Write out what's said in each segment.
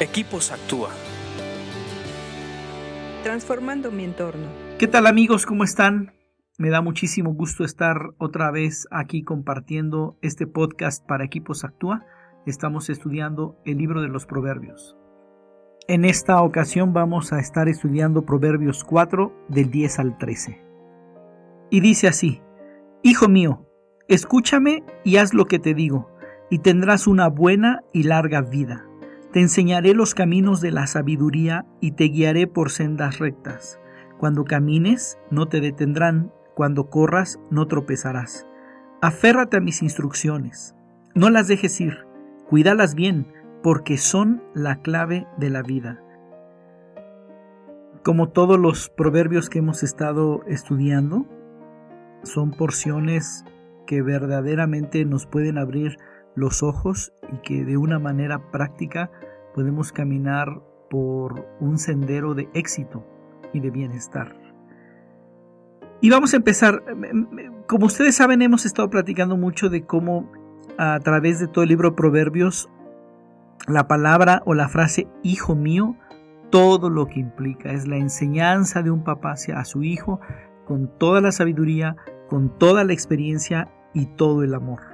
Equipos Actúa. Transformando mi entorno. ¿Qué tal amigos? ¿Cómo están? Me da muchísimo gusto estar otra vez aquí compartiendo este podcast para Equipos Actúa. Estamos estudiando el libro de los Proverbios. En esta ocasión vamos a estar estudiando Proverbios 4 del 10 al 13. Y dice así, Hijo mío, escúchame y haz lo que te digo, y tendrás una buena y larga vida. Te enseñaré los caminos de la sabiduría y te guiaré por sendas rectas. Cuando camines, no te detendrán, cuando corras, no tropezarás. Aférrate a mis instrucciones, no las dejes ir, cuídalas bien, porque son la clave de la vida. Como todos los proverbios que hemos estado estudiando, son porciones que verdaderamente nos pueden abrir los ojos y que de una manera práctica podemos caminar por un sendero de éxito y de bienestar. Y vamos a empezar. Como ustedes saben, hemos estado platicando mucho de cómo a través de todo el libro Proverbios, la palabra o la frase hijo mío, todo lo que implica es la enseñanza de un papá hacia su hijo con toda la sabiduría, con toda la experiencia y todo el amor.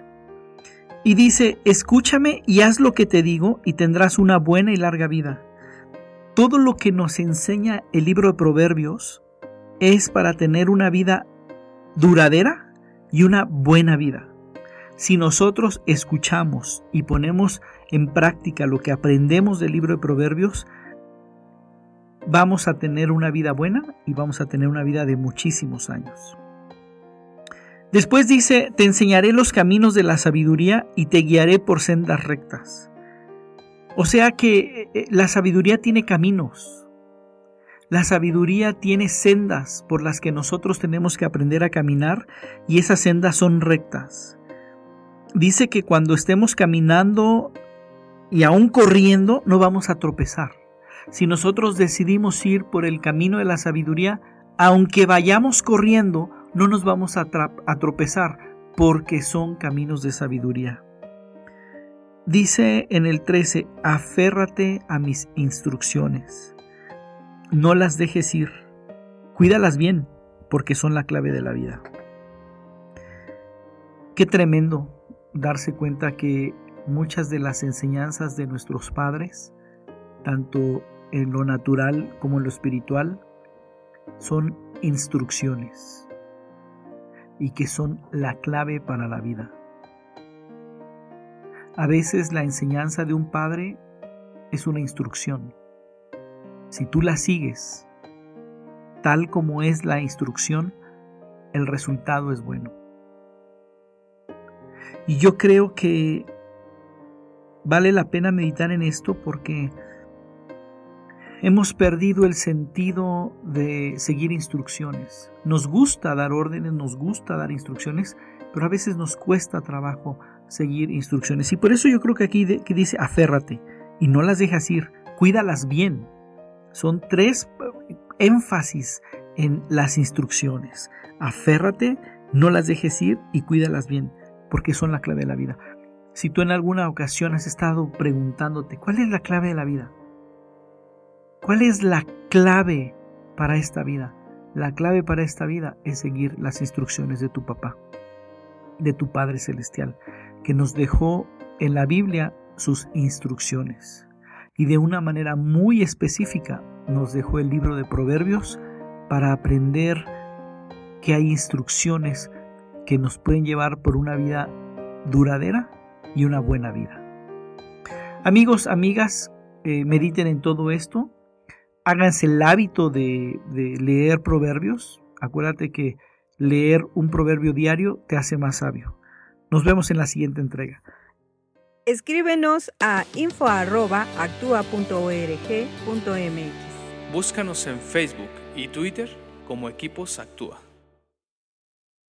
Y dice, escúchame y haz lo que te digo y tendrás una buena y larga vida. Todo lo que nos enseña el libro de Proverbios es para tener una vida duradera y una buena vida. Si nosotros escuchamos y ponemos en práctica lo que aprendemos del libro de Proverbios, vamos a tener una vida buena y vamos a tener una vida de muchísimos años. Después dice, te enseñaré los caminos de la sabiduría y te guiaré por sendas rectas. O sea que eh, eh, la sabiduría tiene caminos. La sabiduría tiene sendas por las que nosotros tenemos que aprender a caminar y esas sendas son rectas. Dice que cuando estemos caminando y aún corriendo no vamos a tropezar. Si nosotros decidimos ir por el camino de la sabiduría, aunque vayamos corriendo, no nos vamos a, tropezar porque son caminos de sabiduría. Dice en el 13, aférrate a mis instrucciones. No las dejes ir. Cuídalas bien, porque son la clave de la vida. Qué tremendo darse cuenta que muchas de las enseñanzas de nuestros padres, tanto en lo natural como en lo espiritual, son instrucciones y que son la clave para la vida. A veces la enseñanza de un padre es una instrucción. Si tú la sigues tal como es la instrucción, el resultado es bueno. Y yo creo que vale la pena meditar en esto porque Hemos perdido el sentido de seguir instrucciones. Nos gusta dar órdenes, nos gusta dar instrucciones, pero a veces nos cuesta trabajo seguir instrucciones. Y por eso yo creo que aquí dice aférrate y no las dejas ir, cuídalas bien. Son tres eh, énfasis en las instrucciones. Aférrate, no las dejes ir y cuídalas bien, porque son la clave de la vida. Si tú en alguna ocasión has estado preguntándote, ¿cuál es la clave de la vida? ¿Cuál es la clave para esta vida? La clave para esta vida es seguir las instrucciones de tu papá, de tu Padre Celestial, que nos dejó en la Biblia sus instrucciones. Y de una manera muy específica nos dejó el libro de Proverbios para aprender que hay instrucciones que nos pueden llevar por una vida duradera y una buena vida. Amigos, amigas, eh, mediten en todo esto, háganse el hábito de, leer proverbios. Acuérdate que leer un proverbio diario te hace más sabio. Nos vemos en la siguiente entrega. Escríbenos a info.actua.org.mx. Búscanos en Facebook y Twitter como Equipos Actúa.